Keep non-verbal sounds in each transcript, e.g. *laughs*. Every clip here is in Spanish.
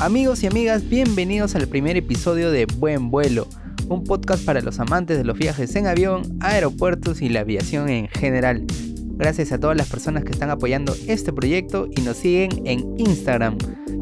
Amigos y amigas, bienvenidos al primer episodio de Buen Vuelo, un podcast para los amantes de los viajes en avión, aeropuertos y la aviación en general. Gracias a todas las personas que están apoyando este proyecto y nos siguen en Instagram.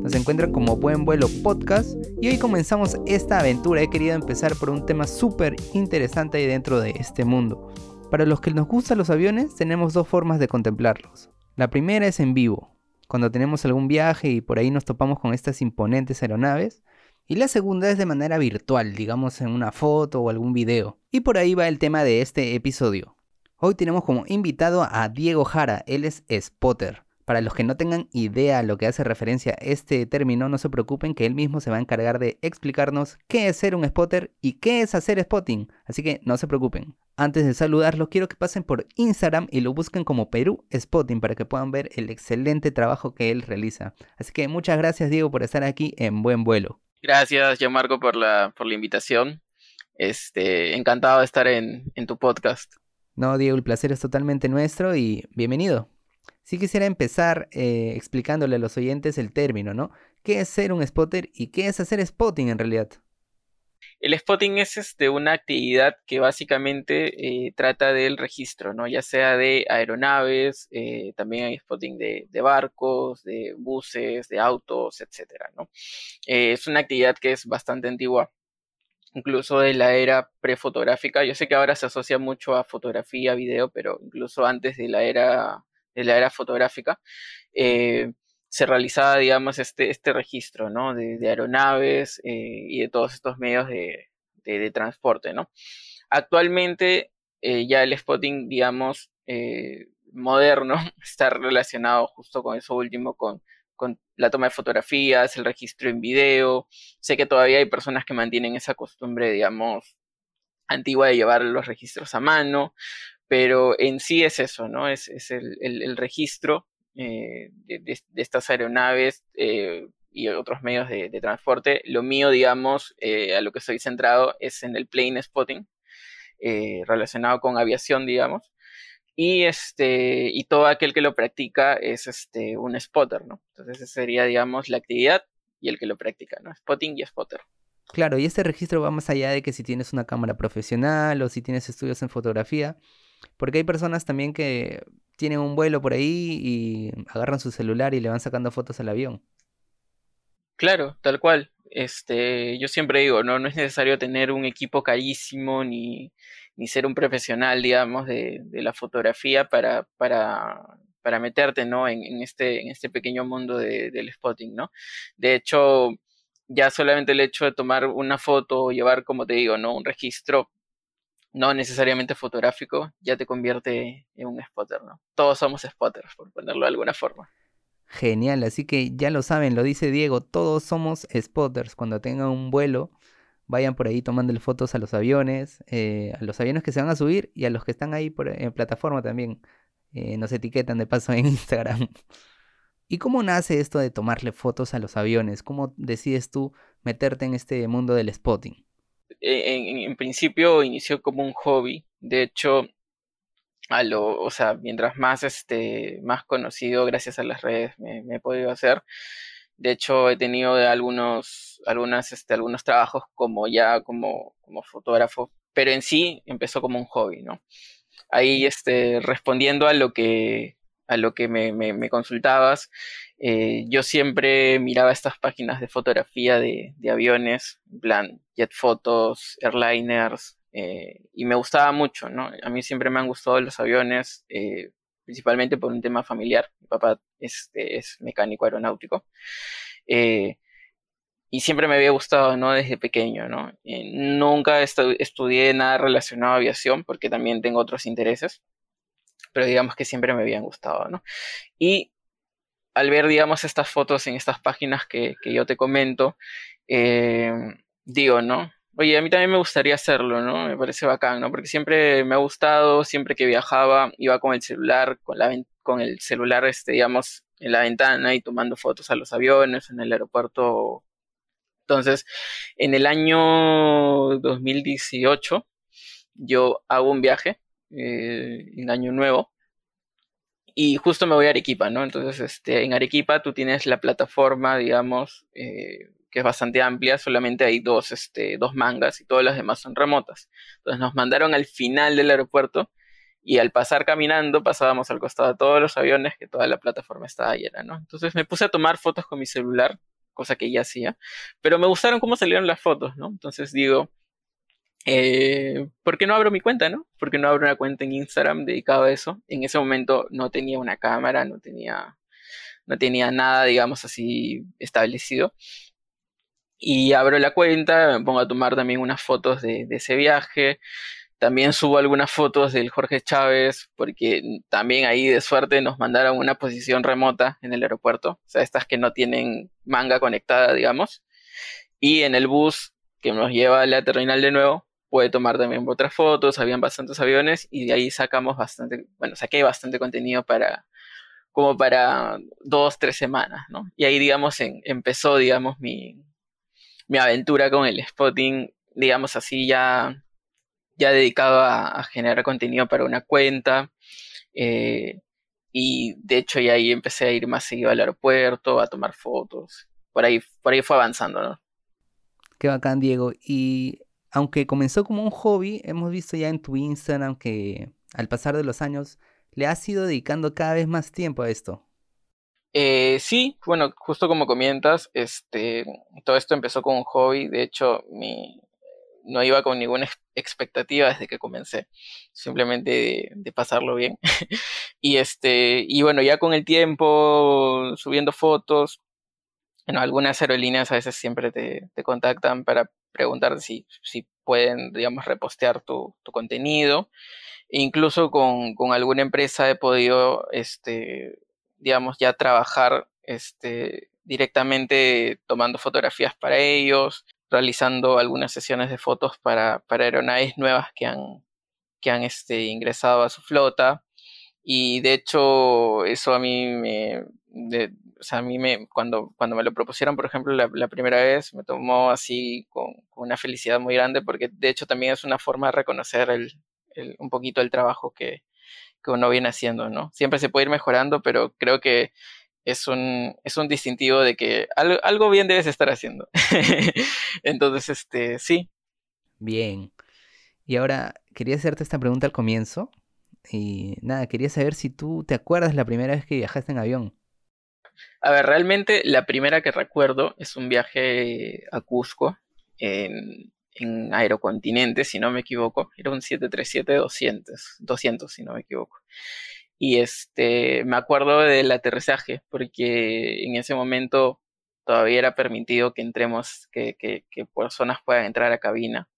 Nos encuentran como Buen Vuelo Podcast y hoy comenzamos esta aventura. He querido empezar por un tema súper interesante dentro de este mundo. Para los que nos gustan los aviones, tenemos dos formas de contemplarlos. La primera es en vivo, cuando tenemos algún viaje y por ahí nos topamos con estas imponentes aeronaves. Y la segunda es de manera virtual, digamos en una foto o algún video. Y por ahí va el tema de este episodio. Hoy tenemos como invitado a Diego Jara, él es spotter. Para los que no tengan idea a lo que hace referencia este término, no se preocupen que él mismo se va a encargar de explicarnos qué es ser un spotter y qué es hacer spotting, así que no se preocupen. Antes de saludarlo, quiero que pasen por Instagram y lo busquen como Perú Spotting para que puedan ver el excelente trabajo que él realiza. Así que muchas gracias Diego por estar aquí en Buen Vuelo. Gracias, yo Marco, por la, por la invitación. Este, encantado de estar en, en tu podcast. No, Diego, el placer es totalmente nuestro y bienvenido. Sí quisiera empezar eh, explicándole a los oyentes el término, ¿no? ¿Qué es ser un spotter y qué es hacer spotting en realidad? El spotting es este, una actividad que básicamente eh, trata del registro, ¿no? Ya sea de aeronaves, eh, también hay spotting de, de, barcos, de buses, de autos, etcétera, ¿no? es una actividad que es bastante antigua, incluso de la era prefotográfica. Yo sé que ahora se asocia mucho a fotografía, video, pero incluso antes de la era de la era fotográfica, eh, se realizaba, digamos, este, este registro, ¿no? De, aeronaves eh, y de todos estos medios de, transporte, ¿no? Actualmente eh, ya el spotting, digamos, moderno *laughs* está relacionado justo con eso último, con, con la toma de fotografías, el registro en video. Sé que todavía hay personas que mantienen esa costumbre, digamos, antigua de llevar los registros a mano, pero en sí es eso, ¿no? Es, el, registro eh, de, estas aeronaves eh, y otros medios de, transporte. Lo mío, digamos, eh, a lo que estoy centrado es en el plane spotting, relacionado con aviación, digamos. Y, este, y todo aquel que lo practica es este, un spotter, ¿no? Entonces, esa sería, digamos, la actividad y el que lo practica, ¿no? Spotting y spotter. Claro, y este registro va más allá de que si tienes una cámara profesional o si tienes estudios en fotografía, porque hay personas también que tienen un vuelo por ahí y agarran su celular y le van sacando fotos al avión. Claro, tal cual. Este, yo siempre digo, no, no es necesario tener un equipo carísimo ni, ni ser un profesional, digamos, de, la fotografía para, para, para meterte, ¿no? En, este, en este pequeño mundo de, del spotting, ¿no? De hecho, ya solamente el hecho de tomar una foto o llevar, como te digo, ¿no? Un registro no necesariamente fotográfico, ya te convierte en un spotter, ¿no? Todos somos spotters, por ponerlo de alguna forma. Genial, así que ya lo saben, lo dice Diego, todos somos spotters. Cuando tengan un vuelo, vayan por ahí tomando fotos a los aviones, eh, a los aviones que se van a subir y a los que están ahí por, en plataforma también. Eh, nos etiquetan de paso en *laughs* Instagram. ¿Y cómo nace esto de tomarle fotos a los aviones? ¿Cómo decides tú meterte en este mundo del spotting? En, principio inició como un hobby. De hecho, a lo, o sea, mientras más, este, más conocido gracias a las redes me, he podido hacer. De hecho, he tenido algunos, algunas, este, algunos trabajos como ya como, como fotógrafo, pero en sí empezó como un hobby, ¿no? Ahí, este, respondiendo a lo que, a lo que me, consultabas, eh, yo siempre miraba estas páginas de fotografía de, aviones, en plan jet photos, airliners, eh, y me gustaba mucho, ¿no? A mí siempre me han gustado los aviones, eh, principalmente por un tema familiar. Mi papá este, es mecánico aeronáutico. y siempre me había gustado, ¿no? Desde pequeño, ¿no? nunca estudié nada relacionado a aviación porque también tengo otros intereses pero digamos que siempre me habían gustado, ¿no? Y al ver, digamos, estas fotos en estas páginas que, yo te comento, eh, digo, ¿no? Oye, a mí también me gustaría hacerlo, ¿no? Me parece bacán, ¿no? Porque siempre me ha gustado, siempre que viajaba, iba con el celular, con, la, con el celular, este, digamos, en la ventana y tomando fotos a los aviones, en el aeropuerto. Entonces, en el año 2018, yo hago un viaje eh, en Año Nuevo y justo me voy a Arequipa, ¿no? Entonces, este, en Arequipa tú tienes la plataforma, digamos, eh, que es bastante amplia, solamente hay dos, este, dos mangas y todas las demás son remotas. Entonces nos mandaron al final del aeropuerto y al pasar caminando pasábamos al costado de todos los aviones que toda la plataforma estaba llena, ¿no? Entonces me puse a tomar fotos con mi celular, cosa que ya hacía, pero me gustaron cómo salieron las fotos, ¿no? Entonces digo, eh, ¿por qué no abro mi cuenta, no? ¿Por qué no abro una cuenta en Instagram dedicada a eso? En ese momento no tenía una cámara, no tenía, no tenía nada, digamos así, establecido. Y abro la cuenta, me pongo a tomar también unas fotos de, ese viaje. También subo algunas fotos del Jorge Chávez, porque también ahí de suerte nos mandaron una posición remota en el aeropuerto, o sea, estas que no tienen manga conectada, digamos. Y en el bus que nos lleva a la terminal de nuevo, puede tomar también otras fotos, habían bastantes aviones y de ahí sacamos bastante, bueno, saqué bastante contenido para, como para dos, tres semanas, ¿no? Y ahí, digamos, empezó, digamos, mi, mi aventura con el spotting, digamos así, ya, ya dedicado a, generar contenido para una cuenta. Eh, y de hecho ya ahí empecé a ir más seguido al aeropuerto, a tomar fotos. Por ahí, por ahí fue avanzando, ¿no? Qué bacán, Diego. Y aunque comenzó como un hobby, hemos visto ya en tu Instagram que al pasar de los años le has ido dedicando cada vez más tiempo a esto. Eh, sí, bueno, justo como comentas, este, todo esto empezó como un hobby. De hecho, no iba con ninguna expectativa desde que comencé, simplemente de, pasarlo bien. *laughs* y este, y bueno, ya con el tiempo, subiendo fotos, bueno, algunas aerolíneas a veces siempre te, contactan para preguntar si, si pueden, digamos, repostear tu, contenido. Incluso con, con, alguna empresa he podido, este, digamos, ya trabajar este, directamente tomando fotografías para ellos, realizando algunas sesiones de fotos para, para aeronaves nuevas que han, que han este, ingresado a su flota. Y de hecho, eso a mí me, o sea, a mí me, cuando, cuando me lo propusieron, por ejemplo, la, primera vez, me tomó así con, una felicidad muy grande, porque de hecho también es una forma de reconocer el, un poquito el trabajo que, que, uno viene haciendo, ¿no? Siempre se puede ir mejorando, pero creo que es un, es un distintivo de que algo, algo bien debes estar haciendo. *laughs* Entonces, este, sí. Bien. Y ahora quería hacerte esta pregunta al comienzo. Y nada, quería saber si tú te acuerdas la primera vez que viajaste en avión. A ver, realmente la primera que recuerdo es un viaje a Cusco en, en Aerocontinente, si no me equivoco. Era un 737-200, 200, si no me equivoco. Y este, me acuerdo del aterrizaje, porque en ese momento todavía era permitido que entremos, que, que, que personas puedan entrar a cabina.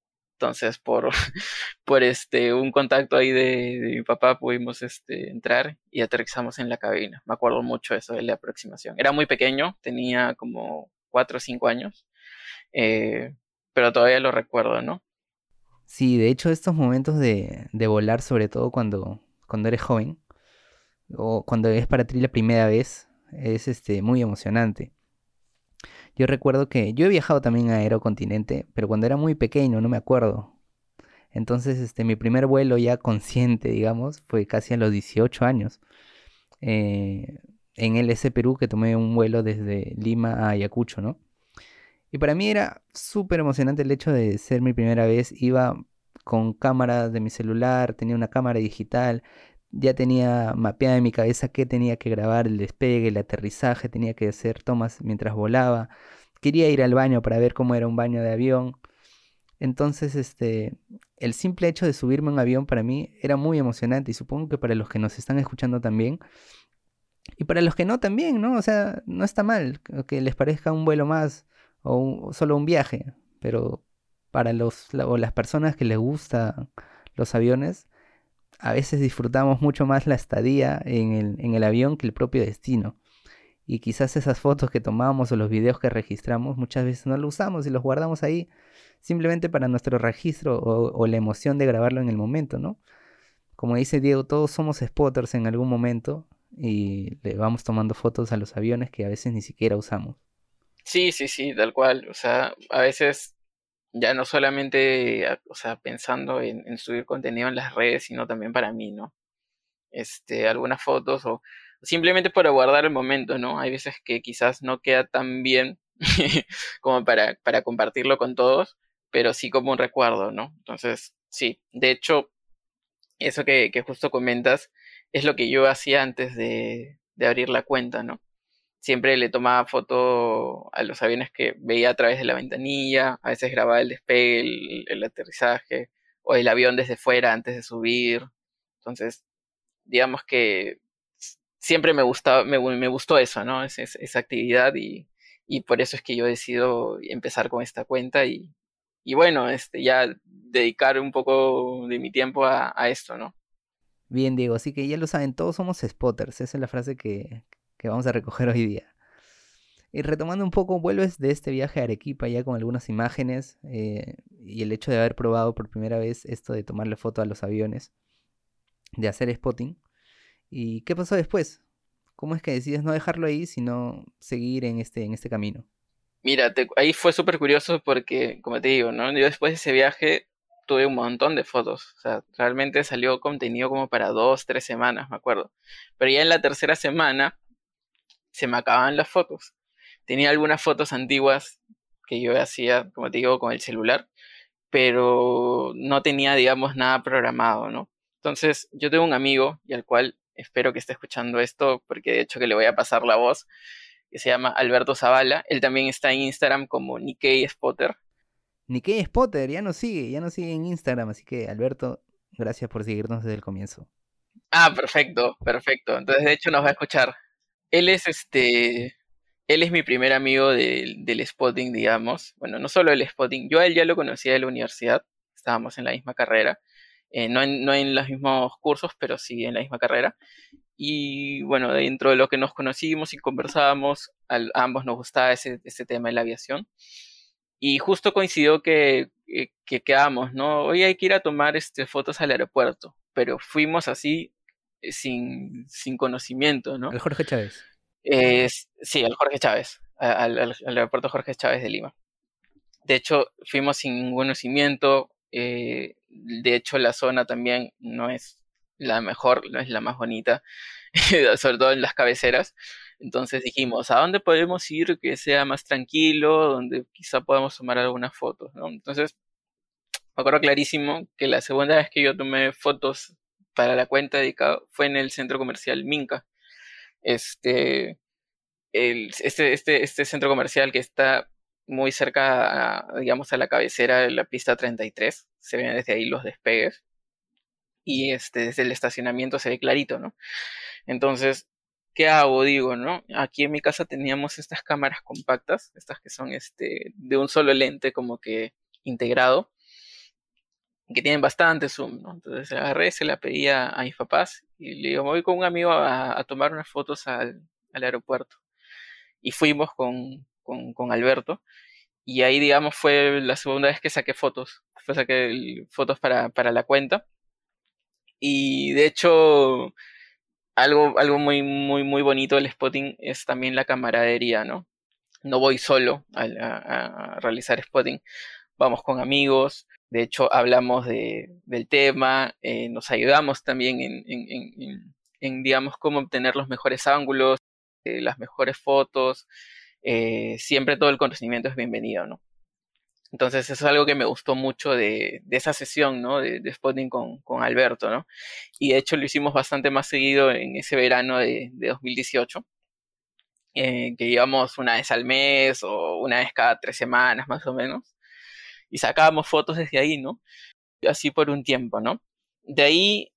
Entonces, por, *laughs* por este, un contacto ahí de, mi papá pudimos este, entrar y aterrizamos en la cabina. Me acuerdo mucho eso de la aproximación. Era muy pequeño, tenía como 4 o 5 años, eh, pero todavía lo recuerdo, ¿no? Sí, de hecho estos momentos de, de volar, sobre todo cuando, cuando eres joven, o cuando es para ti la primera vez, es este, muy emocionante. Yo recuerdo que yo he viajado también a Aerocontinente, pero cuando era muy pequeño, no me acuerdo. Entonces, este, mi primer vuelo ya consciente, digamos, fue casi a los 18 años. Eh, en el S Perú, que tomé un vuelo desde Lima a Ayacucho, ¿no? Y para mí era súper emocionante el hecho de ser mi primera vez. Iba con cámara de mi celular, tenía una cámara digital, ya tenía mapeada en mi cabeza qué tenía que grabar, el despegue, el aterrizaje, tenía que hacer tomas mientras volaba. Quería ir al baño para ver cómo era un baño de avión. Entonces, este, el simple hecho de subirme a un avión para mí era muy emocionante y supongo que para los que nos están escuchando también. Y para los que no también, ¿no? O sea, no está mal que les parezca un vuelo más o solo un viaje, pero para los o las personas que les gustan los aviones, a veces disfrutamos mucho más la estadía en el, en el avión que el propio destino. Y quizás esas fotos que tomamos o los videos que registramos muchas veces no los usamos y los guardamos ahí simplemente para nuestro registro o, la emoción de grabarlo en el momento, ¿no? Como dice Diego, todos somos spotters en algún momento y le vamos tomando fotos a los aviones que a veces ni siquiera usamos. Sí, sí, sí, tal cual. O sea, a veces Ya no solamente, o sea, pensando en, subir contenido en las redes, sino también para mí, ¿no? Este, algunas fotos o simplemente para guardar el momento, ¿no? Hay veces que quizás no queda tan bien *laughs* como para, para compartirlo con todos, pero sí como un recuerdo, ¿no? Entonces, sí, de hecho, eso que, que justo comentas es lo que yo hacía antes de, de abrir la cuenta, ¿no? Siempre le tomaba foto a los aviones que veía a través de la ventanilla, a veces grababa el despegue, el, aterrizaje, o el avión desde fuera antes de subir. Entonces, digamos que siempre me gustaba, me, me gustó eso, ¿no? esa actividad y, y, por eso es que yo decido empezar con esta cuenta y, y bueno, este, ya dedicar un poco de mi tiempo a, a esto, ¿no? Bien, Diego, así que ya lo saben, todos somos spotters, esa es la frase que, vamos a recoger hoy día. Y retomando un poco, vuelves de este viaje a Arequipa ya con algunas imágenes eh, y el hecho de haber probado por primera vez esto de tomarle foto a los aviones, de hacer spotting. ¿Y qué pasó después? ¿Cómo es que decides no dejarlo ahí, sino seguir en este, en este camino? Mira, ahí fue súper curioso porque, como te digo, ¿no? Yo después de ese viaje tuve un montón de fotos. O sea, realmente salió contenido como para dos, tres semanas, me acuerdo. Pero ya en la tercera semana se me acababan las fotos. Tenía algunas fotos antiguas que yo hacía, como te digo, con el celular, pero no tenía, digamos, nada programado, ¿no? Entonces, yo tengo un amigo y al cual espero que esté escuchando esto, porque de hecho que le voy a pasar la voz, que se llama Alberto Zavala. Él también está en Instagram como Nikkei Spotter. Nikkei Spotter ya nos sigue, ya nos sigue en Instagram, así que Alberto, gracias por seguirnos desde el comienzo. Ah, perfecto, perfecto. Entonces, de hecho, nos va a escuchar. Él es este, él es mi primer amigo del, del spotting, digamos. Bueno, no solo el spotting, yo a él ya lo conocía de la universidad, estábamos en la misma carrera, eh, no, en, no en los mismos cursos, pero sí en la misma carrera. Y bueno, dentro de lo que nos conocimos y conversábamos, a ambos nos gustaba ese, ese tema de la aviación. Y justo coincidió que, eh, que, quedamos, ¿no? Hoy hay que ir a tomar este, fotos al aeropuerto, pero fuimos así sin, sin conocimiento, ¿no? Al Jorge Chávez. sí, al Jorge Chávez, al, al, aeropuerto Jorge Chávez de Lima. De hecho, fuimos sin ningún conocimiento. Eh, de hecho, la zona también no es la mejor, no es la más bonita, *laughs* sobre todo en las cabeceras. Entonces dijimos, ¿a dónde podemos ir que sea más tranquilo, donde quizá podamos tomar algunas fotos? ¿no? Entonces, me acuerdo clarísimo que la segunda vez que yo tomé fotos para la cuenta dedicada fue en el centro comercial Minca. Este, este, este, este centro comercial que está muy cerca, digamos, a la cabecera de la pista 33. Se ven desde ahí los despegues. Y este, desde el estacionamiento se ve clarito, ¿no? Entonces, ¿qué hago? Digo, ¿no? Aquí en mi casa teníamos estas cámaras compactas, estas que son este, de un solo lente como que integrado, que tienen bastante zoom, ¿no? Entonces agarré, se la pedía a mis papás y le digo, voy con un amigo a, tomar unas fotos al, aeropuerto. Y fuimos con, con, Alberto. Y ahí, digamos, fue la segunda vez que saqué fotos. Fue saqué fotos para, para la cuenta. Y de hecho, algo, algo muy, muy, muy bonito del spotting es también la camaradería, ¿no? No voy solo a, realizar spotting, vamos con amigos, de hecho hablamos de, del tema, eh, nos ayudamos también en, en, en, digamos, cómo obtener los mejores ángulos, eh, las mejores fotos, eh, siempre todo el conocimiento es bienvenido, ¿no? Entonces eso es algo que me gustó mucho de, esa sesión, ¿no? De, de spotting con, Alberto, ¿no? Y de hecho lo hicimos bastante más seguido en ese verano de, 2018, eh, que íbamos una vez al mes o una vez cada tres semanas más o menos, y sacábamos fotos desde ahí, ¿no? Así por un tiempo, ¿no? De ahí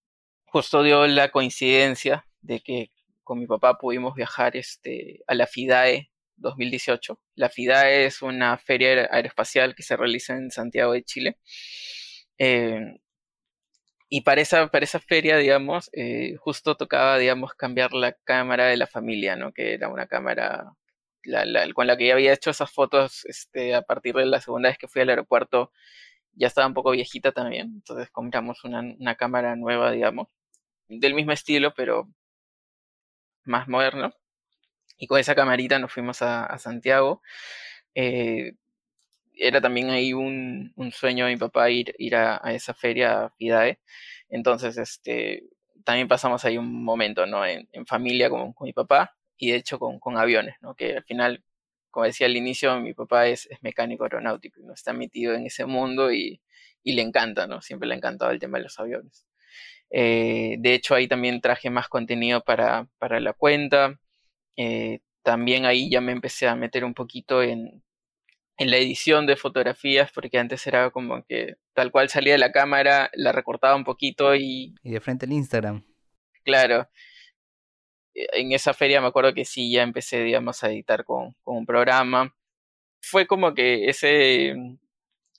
justo dio la coincidencia de que con mi papá pudimos viajar este, a la FIDAE 2018. La FIDA es una feria aeroespacial que se realiza en Santiago de Chile. Eh, y para esa, para esa feria, digamos, eh, justo tocaba, digamos, cambiar la cámara de la familia, ¿no? Que era una cámara con la que ya había hecho esas fotos este, a partir de la segunda vez que fui al aeropuerto. Ya estaba un poco viejita también, entonces compramos una, una cámara nueva, digamos, del mismo estilo, pero más moderno y con esa camarita nos fuimos a, Santiago. Eh, era también ahí un, sueño de mi papá ir, ir a, esa feria FIDAE. Entonces, este, también pasamos ahí un momento, ¿no? En, familia con, mi papá y de hecho con, aviones, ¿no? Que al final, como decía al inicio, mi papá es, mecánico aeronáutico y no está metido en ese mundo y, le encanta, ¿no? Siempre le ha encantado el tema de los aviones. Eh, de hecho, ahí también traje más contenido para, la cuenta. Eh, también ahí ya me empecé a meter un poquito en, en la edición de fotografías, porque antes era como que tal cual salía de la cámara, la recortaba un poquito y... Y de frente al Instagram. Claro. E, en esa feria me acuerdo que sí, ya empecé, digamos, a editar con, un programa. Fue como que ese,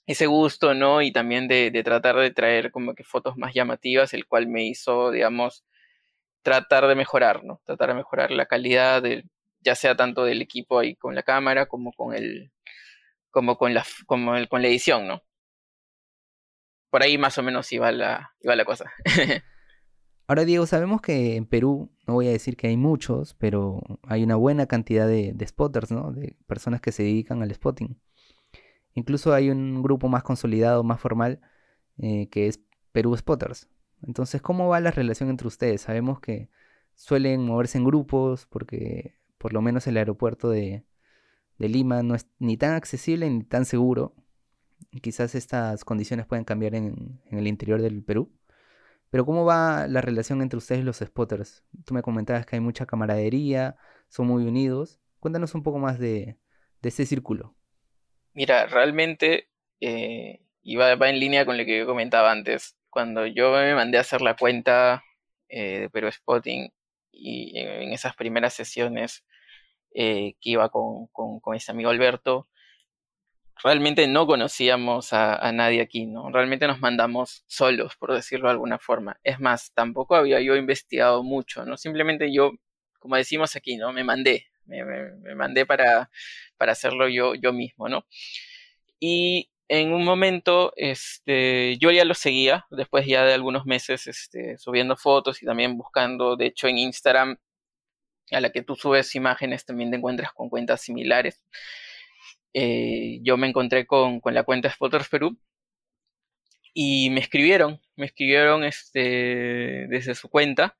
ese gusto, ¿no? Y también de, de, tratar de traer como que fotos más llamativas, el cual me hizo, digamos, tratar de mejorar, ¿no? Tratar de mejorar la calidad, de, ya sea tanto del equipo ahí con la cámara como con el, como con la, como con la edición, ¿no? Por ahí más o menos iba la, iba la cosa. *laughs* Ahora, Diego, sabemos que en Perú, no voy a decir que hay muchos, pero hay una buena cantidad de, spotters, ¿no? De personas que se dedican al spotting. Incluso hay un grupo más consolidado, más formal, eh, que es Perú Spotters. Entonces, ¿cómo va la relación entre ustedes? Sabemos que suelen moverse en grupos, porque por lo menos el aeropuerto de, de Lima no es ni tan accesible ni tan seguro. Quizás estas condiciones pueden cambiar en, el interior del Perú. Pero ¿cómo va la relación entre ustedes los spotters? Tú me comentabas que hay mucha camaradería, son muy unidos. Cuéntanos un poco más de, de este círculo. Mira, realmente eh, iba, va en línea con lo que yo comentaba antes. Cuando yo me mandé a hacer la cuenta eh, de Perú Spotting y en esas primeras sesiones eh, que iba con, con, ese amigo Alberto, realmente no conocíamos a, nadie aquí, ¿no? Realmente nos mandamos solos, por decirlo de alguna forma. Es más, tampoco había yo investigado mucho, ¿no? Simplemente yo, como decimos aquí, ¿no? Me mandé, me, mandé para, para hacerlo yo, yo mismo, ¿no? Y en un momento, este, yo ya lo seguía, después ya de algunos meses, este, subiendo fotos y también buscando, de hecho en Instagram a la que tú subes imágenes también te encuentras con cuentas similares. Eh, yo me encontré con, la cuenta Spotters Perú y me escribieron, me escribieron este, desde su cuenta.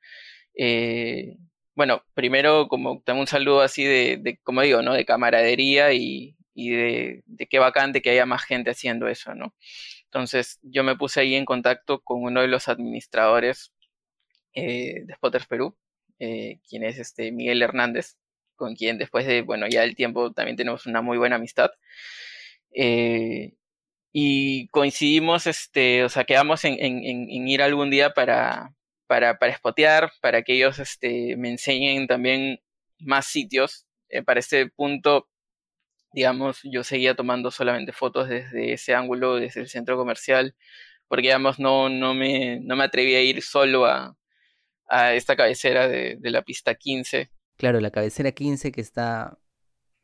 Eh, bueno, primero como tengo un saludo así de, como digo, ¿no? De camaradería y, de, de, qué bacante que haya más gente haciendo eso, ¿no? Entonces yo me puse ahí en contacto con uno de los administradores eh, de Spotters Perú, quien es este Miguel Hernández, con quien después de, bueno, ya el tiempo también tenemos una muy buena amistad. Eh, y coincidimos, este, o sea, quedamos en, ir algún día para, para, para spotear, para que ellos este, me enseñen también más sitios. Eh, para ese punto, digamos, yo seguía tomando solamente fotos desde ese ángulo, desde el centro comercial, porque, digamos, no, no, me, no me atreví a ir solo a, a esta cabecera de, la pista 15. Claro, la cabecera 15 que está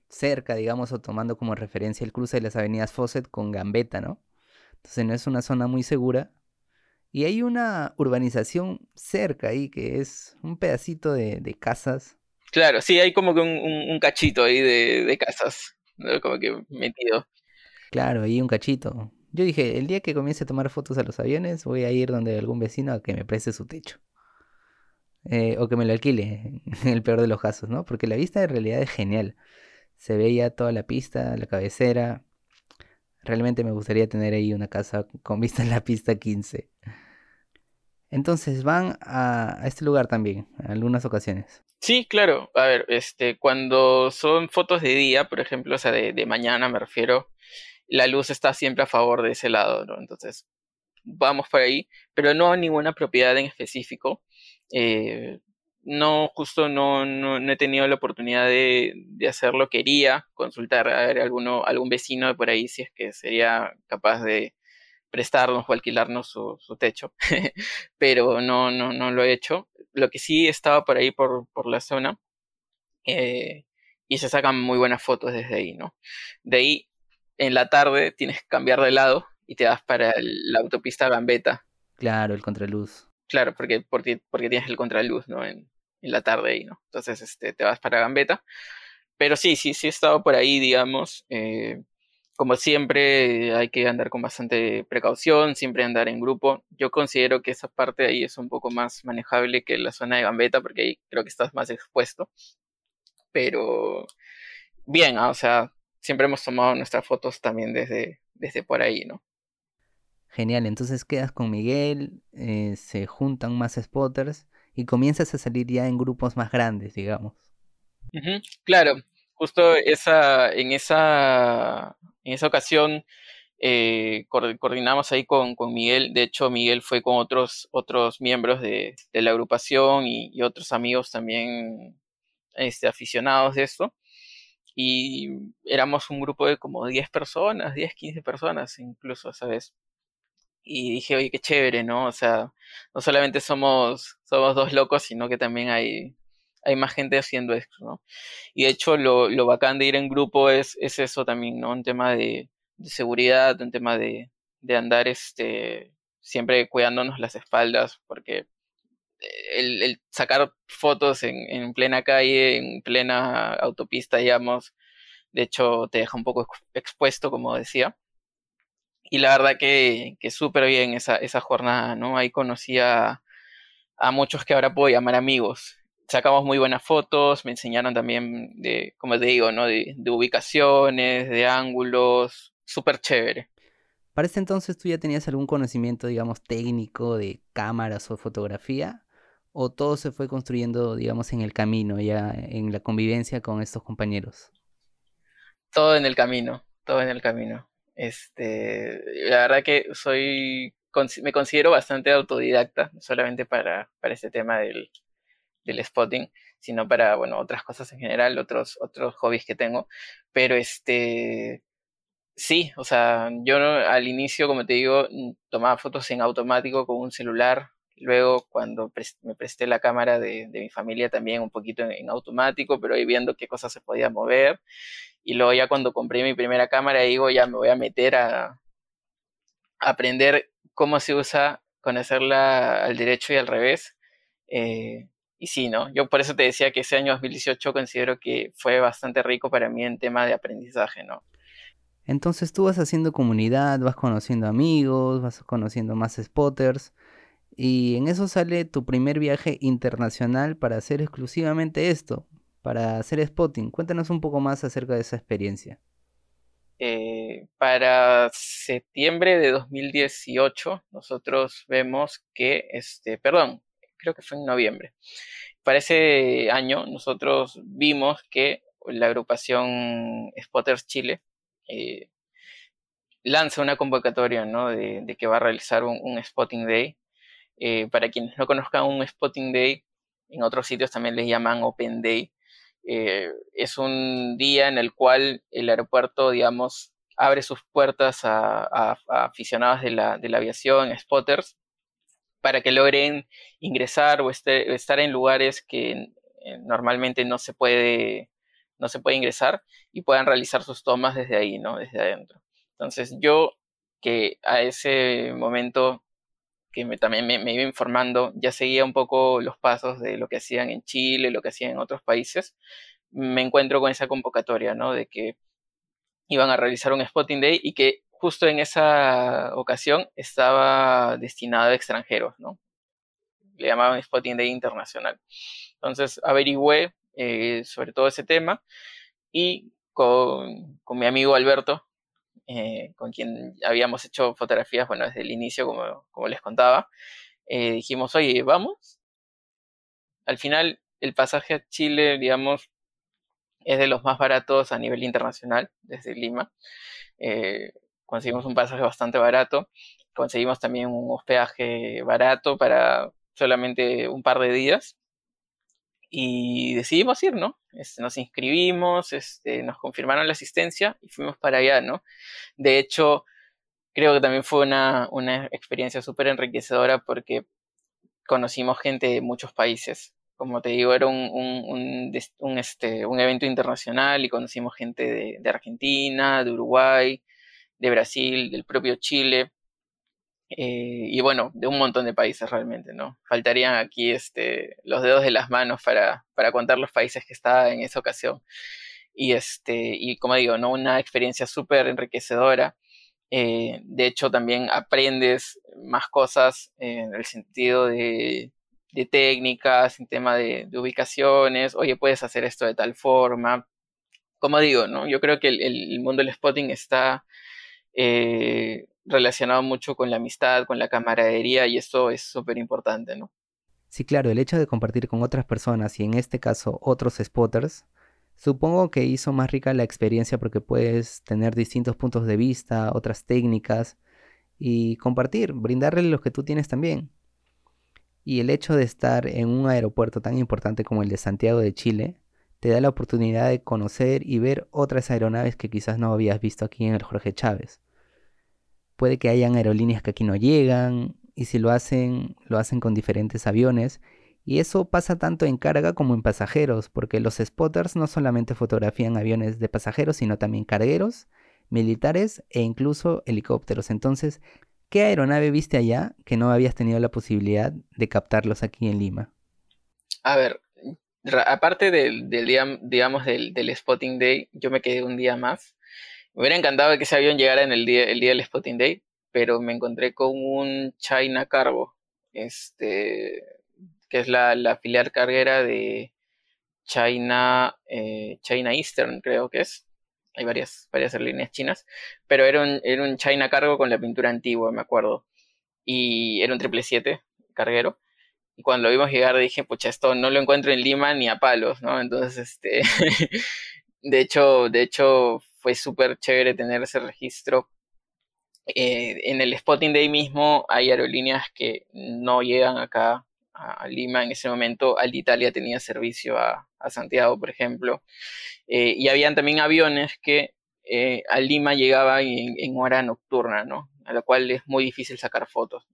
cerca, digamos, o tomando como referencia el cruce de las avenidas Fawcett con Gambetta, ¿no? Entonces no es una zona muy segura. Y hay una urbanización cerca ahí que es un pedacito de, casas. Claro, sí, hay como que un, cachito ahí de, casas, como que metido. Claro, ahí un cachito. Yo dije, el día que comience a tomar fotos a los aviones, voy a ir donde algún vecino a que me preste su techo. Eh, o que me lo alquile, en *laughs* el peor de los casos, ¿no? Porque la vista en realidad es genial. Se veía toda la pista, la cabecera. Realmente me gustaría tener ahí una casa con vista en la pista 15. Entonces van a, este lugar también, en algunas ocasiones. Sí, claro. A ver, este, cuando son fotos de día, por ejemplo, o sea, de, de mañana me refiero, la luz está siempre a favor de ese lado, ¿no? Entonces, vamos por ahí, pero no a ninguna propiedad en específico. Eh, no, justo no, no, he tenido la oportunidad de, de, hacerlo. Quería consultar a ver alguno, algún vecino de por ahí si es que sería capaz de prestarnos o alquilarnos su, techo, *laughs* pero no, no, no lo he hecho. Lo que sí estaba por ahí por, por la zona eh, y se sacan muy buenas fotos desde ahí, ¿no? De ahí en la tarde tienes que cambiar de lado y te vas para la autopista Gambetta. Claro, el contraluz. Claro, porque, porque, porque tienes el contraluz, ¿no? En, la tarde ahí, ¿no? Entonces este, te vas para Gambetta. Pero sí, sí, sí he estado por ahí, digamos. Eh, como siempre, hay que andar con bastante precaución, siempre andar en grupo. Yo considero que esa parte ahí es un poco más manejable que la zona de Gambetta, porque ahí creo que estás más expuesto. Pero bien, ah, o sea, siempre hemos tomado nuestras fotos también desde, desde por ahí, ¿no? Genial, entonces quedas con Miguel, eh, se juntan más spotters y comienzas a salir ya en grupos más grandes, digamos. claro, justo esa, en, esa, en esa ocasión eh, coordinamos ahí con, Miguel. De hecho, Miguel fue con otros, otros miembros de, la agrupación y, otros amigos también este, aficionados de esto. Y éramos un grupo de como 10 personas, 10, 15 personas incluso, ¿sabes? Y dije, oye, qué chévere, ¿no? O sea, no solamente somos, somos dos locos, sino que también hay, hay más gente haciendo esto, ¿no? Y de hecho lo, lo bacán de ir en grupo es, es eso también, ¿no? Un tema de, seguridad, un tema de, de, andar este, siempre cuidándonos las espaldas, porque el, el sacar fotos en, en, plena calle, en plena autopista, digamos, de hecho te deja un poco expuesto, como decía. Y la verdad que, que súper bien esa, esa jornada, ¿no? Ahí conocí a, a muchos que ahora puedo llamar amigos sacamos muy buenas fotos, me enseñaron también de, como te digo, ¿no? De, ubicaciones, de ángulos, súper chévere. Para ese entonces tú ya tenías algún conocimiento, digamos, técnico de cámaras o fotografía, o todo se fue construyendo, digamos, en el camino, ya en la convivencia con estos compañeros. Todo en el camino, todo en el camino. Este, la verdad que soy, me considero bastante autodidacta, solamente para, para este tema del, del spotting, sino para, bueno, otras cosas en general, otros, otros hobbies que tengo. Pero este, sí, o sea, yo al inicio, como te digo, tomaba fotos en automático con un celular. Luego, cuando me presté la cámara de, mi familia, también un poquito en, automático, pero viendo qué cosas se podían mover. Y luego ya cuando compré mi primera cámara, digo, ya me voy a meter a, aprender cómo se usa, conocerla al derecho y al revés. Eh, y sí, ¿no? Yo por eso te decía que ese año 2018 considero que fue bastante rico para mí en tema de aprendizaje, ¿no? Entonces tú vas haciendo comunidad, vas conociendo amigos, vas conociendo más spotters y en eso sale tu primer viaje internacional para hacer exclusivamente esto, para hacer spotting. Cuéntanos un poco más acerca de esa experiencia. Eh, para septiembre de 2018 nosotros vemos que, este, perdón, creo que fue en noviembre. Para ese año nosotros vimos que la agrupación Spotters Chile eh, lanza una convocatoria ¿no? de, que va a realizar un, Spotting Day. Eh, para quienes no conozcan un Spotting Day, en otros sitios también les llaman Open Day. Eh, es un día en el cual el aeropuerto, digamos, abre sus puertas a, aficionados de la, de la aviación, spotters, para que logren ingresar o este, estar en lugares que eh, normalmente no se puede no se puede ingresar y puedan realizar sus tomas desde ahí, ¿no? Desde adentro. Entonces yo que a ese momento que también me, iba informando, ya seguía un poco los pasos de lo que hacían en Chile, lo que hacían en otros países, me encuentro con esa convocatoria, ¿no? De que iban a realizar un Spotting Day y que justo en esa ocasión estaba destinado a extranjeros, ¿no? Le llamaban Spotting Day Internacional. Entonces averigüé eh, sobre todo ese tema y con, mi amigo Alberto, eh, con quien habíamos hecho fotografías, bueno, desde el inicio, como, como les contaba, eh, dijimos, oye, vamos. Al final, el pasaje a Chile, digamos, es de los más baratos a nivel internacional, desde Lima. Conseguimos un pasaje bastante barato, conseguimos también un hospedaje barato para solamente un par de días y decidimos ir, ¿no? Este, nos inscribimos, este, nos confirmaron la asistencia y fuimos para allá, ¿no? De hecho, creo que también fue una, una experiencia súper enriquecedora porque conocimos gente de muchos países. Como te digo, era un, un, este, un evento internacional y conocimos gente de Argentina, de Uruguay, de Brasil, del propio Chile, eh, y bueno, de un montón de países realmente, ¿no? Faltarían aquí este, los dedos de las manos para, para contar los países que estaba en esa ocasión. y, este, y como digo, ¿no? una experiencia súper enriquecedora. Eh, de hecho, también aprendes más cosas en el sentido de, técnicas, en tema de, ubicaciones, oye, puedes hacer esto de tal forma. Como digo, ¿no? Yo creo que el, mundo del spotting está eh, relacionado mucho con la amistad, con la camaradería, y esto es súper importante, ¿no? Sí, claro, el hecho de compartir con otras personas y en este caso otros spotters, supongo que hizo más rica la experiencia porque puedes tener distintos puntos de vista, otras técnicas y compartir, brindarle los que tú tienes también. Y el hecho de estar en un aeropuerto tan importante como el de Santiago de Chile, te da la oportunidad de conocer y ver otras aeronaves que quizás no habías visto aquí en el Jorge Chávez. Puede que hayan aerolíneas que aquí no llegan, y si lo hacen, lo hacen con diferentes aviones. Y eso pasa tanto en carga como en pasajeros, porque los spotters no solamente fotografían aviones de pasajeros, sino también cargueros, militares e incluso helicópteros. Entonces, ¿qué aeronave viste allá que no habías tenido la posibilidad de captarlos aquí en Lima? A ver, aparte del, día, digamos, del, del, Spotting Day, yo me quedé un día más. Me hubiera encantado que ese avión llegara en el día, el día del Spotting Day, pero me encontré con un China Cargo, este, que es la, filial carguera de China, eh, China Eastern, creo que es. Hay varias, varias aerolíneas chinas, pero era un, era un China Cargo con la pintura antigua, me acuerdo. Y era un 777 carguero. Y cuando lo vimos llegar dije, pucha, esto no lo encuentro en Lima ni a palos, ¿no? Entonces, este, *laughs* de hecho, de hecho, fue súper chévere tener ese registro eh, en el Spotting Day mismo hay aerolíneas que no llegan acá a, Lima. En ese momento Alitalia tenía servicio a, Santiago, por ejemplo. Eh, y habían también aviones que eh, a Lima llegaban en, hora nocturna, ¿no? A la cual es muy difícil sacar fotos.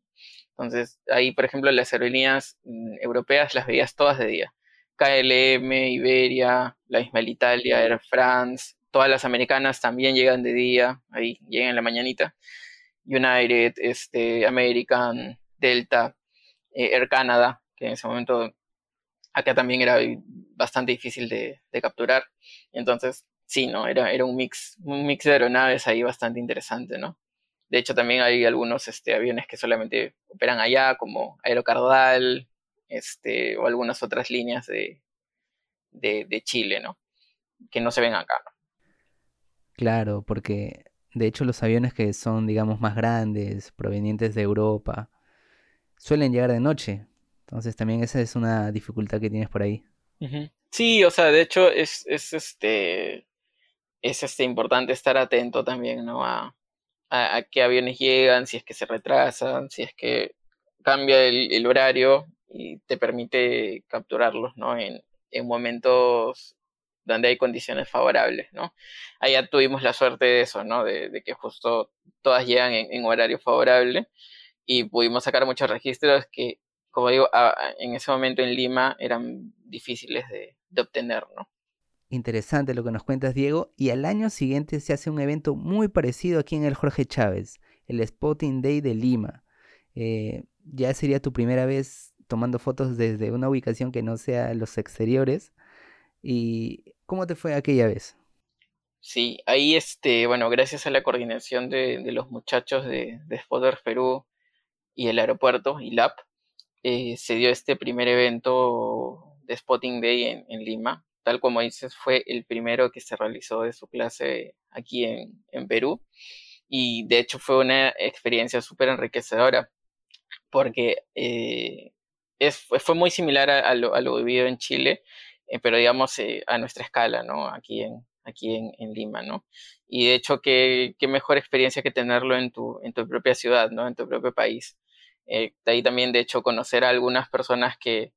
Entonces, ahí, por ejemplo, las aerolíneas mm, europeas las veías todas de día. KLM, Iberia, la misma Italia, Air France, todas las americanas también llegan de día, ahí llegan en la mañanita. United, este, American, Delta, eh, Air Canada, que en ese momento acá también era bastante difícil de, capturar. Entonces, sí, ¿no? Era, era un mix, un mix de aeronaves ahí bastante interesante, ¿no? De hecho, también hay algunos este, aviones que solamente operan allá, como Aerocardal, este, o algunas otras líneas de, de, Chile, ¿no? Que no se ven acá, Claro, porque de hecho los aviones que son, digamos, más grandes, provenientes de Europa, suelen llegar de noche. Entonces también esa es una dificultad que tienes por ahí. Sí, o sea, de hecho es, es este es este importante estar atento también, ¿no? A, a, qué aviones llegan, si es que se retrasan, si es que cambia el, horario y te permite capturarlos, ¿no? En, en momentos donde hay condiciones favorables, ¿no? Allá tuvimos la suerte de eso, ¿no? De, que justo todas llegan en, horario favorable y pudimos sacar muchos registros que, como digo, en ese momento en Lima eran difíciles de, obtener, ¿no? Interesante lo que nos cuentas, Diego. Y al año siguiente se hace un evento muy parecido aquí en el Jorge Chávez, el Spotting Day de Lima. Eh, ya sería tu primera vez tomando fotos desde una ubicación que no sea los exteriores. ¿Y cómo te fue aquella vez? Sí, ahí, este, bueno, gracias a la coordinación de, los muchachos de, de Perú y el aeropuerto, ILAP, eh, se dio este primer evento de Spotting Day en, Lima. Tal como dices, fue el primero que se realizó de su clase aquí en, Perú. Y de hecho fue una experiencia súper enriquecedora, porque eh, es, fue muy similar a, lo, a, lo, vivido en Chile, eh, pero digamos eh, a nuestra escala, ¿no? Aquí en, aquí en, Lima, ¿no? Y de hecho, qué, qué, mejor experiencia que tenerlo en tu, en tu propia ciudad, ¿no? En tu propio país. Eh, de ahí también, de hecho, conocer a algunas personas que,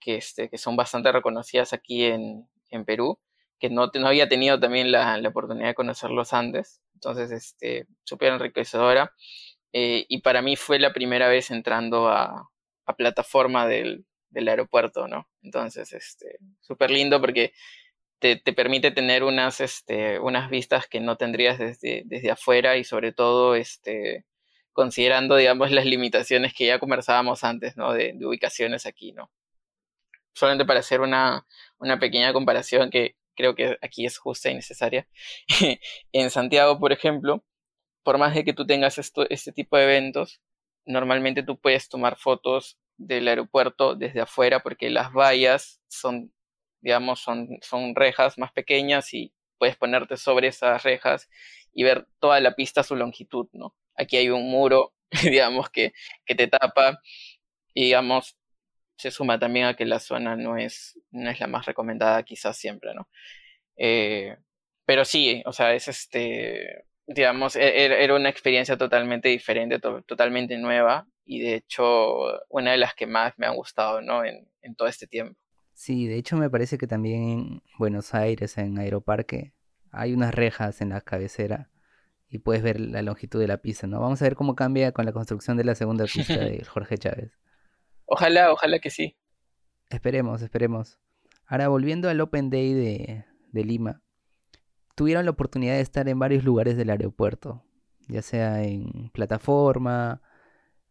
que, este, que son bastante reconocidas aquí en, en Perú, que no, no había tenido también la, la, oportunidad de conocerlos antes. Entonces, este, súper enriquecedora. y para mí fue la primera vez entrando a, a plataforma del, del aeropuerto, ¿no? Entonces, este, súper lindo porque te, permite tener unas, este, unas vistas que no tendrías desde, desde afuera y sobre todo, este, considerando, digamos, las limitaciones que ya conversábamos antes, ¿no? De, ubicaciones aquí, ¿no? Solamente para hacer una, una pequeña comparación que creo que aquí es justa y necesaria. *laughs* en Santiago, por ejemplo, por más de que tú tengas esto, este tipo de eventos, normalmente tú puedes tomar fotos del aeropuerto desde afuera porque las vallas son, digamos, son, son rejas más pequeñas y puedes ponerte sobre esas rejas y ver toda la pista su longitud, ¿no? Aquí hay un muro, *laughs* digamos, que, que te tapa y, digamos, se suma también a que la zona no es, no es la más recomendada quizás siempre, ¿no? Eh, pero sí, o sea, es este, digamos, e-, e-, era una experiencia totalmente diferente, totalmente nueva y de hecho una de las que más me han gustado, ¿no? En, en todo este tiempo. Sí, de hecho me parece que también en Buenos Aires, en Aeroparque, hay unas rejas en la cabecera y puedes ver la longitud de la pista, ¿no? Vamos a ver cómo cambia con la construcción de la segunda pista *laughs* de Jorge Chávez. Ojalá, ojalá que sí. Esperemos, esperemos. Ahora, volviendo al Open Day de, Lima, tuvieron la oportunidad de estar en varios lugares del aeropuerto, ya sea en plataforma,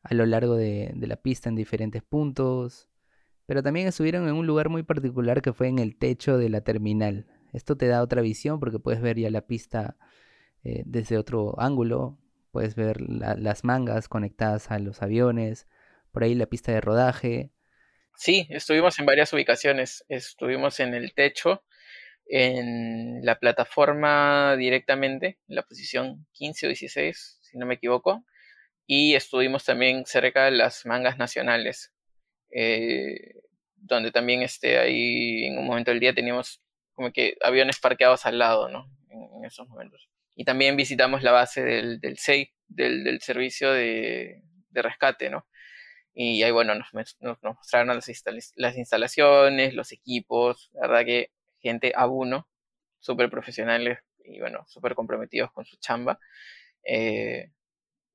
a lo largo de, de, la pista en diferentes puntos, pero también estuvieron en un lugar muy particular que fue en el techo de la terminal. Esto te da otra visión porque puedes ver ya la pista eh, desde otro ángulo, puedes ver las mangas conectadas a los aviones, por ahí la pista de rodaje. Sí, estuvimos en varias ubicaciones. Estuvimos en el techo, en la plataforma directamente, en la posición 15 o 16, si no me equivoco. Y estuvimos también cerca de las mangas nacionales, eh, donde también este, ahí en un momento del día teníamos como que aviones parqueados al lado, ¿no? En, esos momentos. Y también visitamos la base del, SEI, del, del servicio de, de rescate, ¿no? Y ahí, bueno, nos, mostraron las, instalaciones, los equipos, la verdad que gente a uno, súper profesionales y, bueno, súper comprometidos con su chamba. Eh,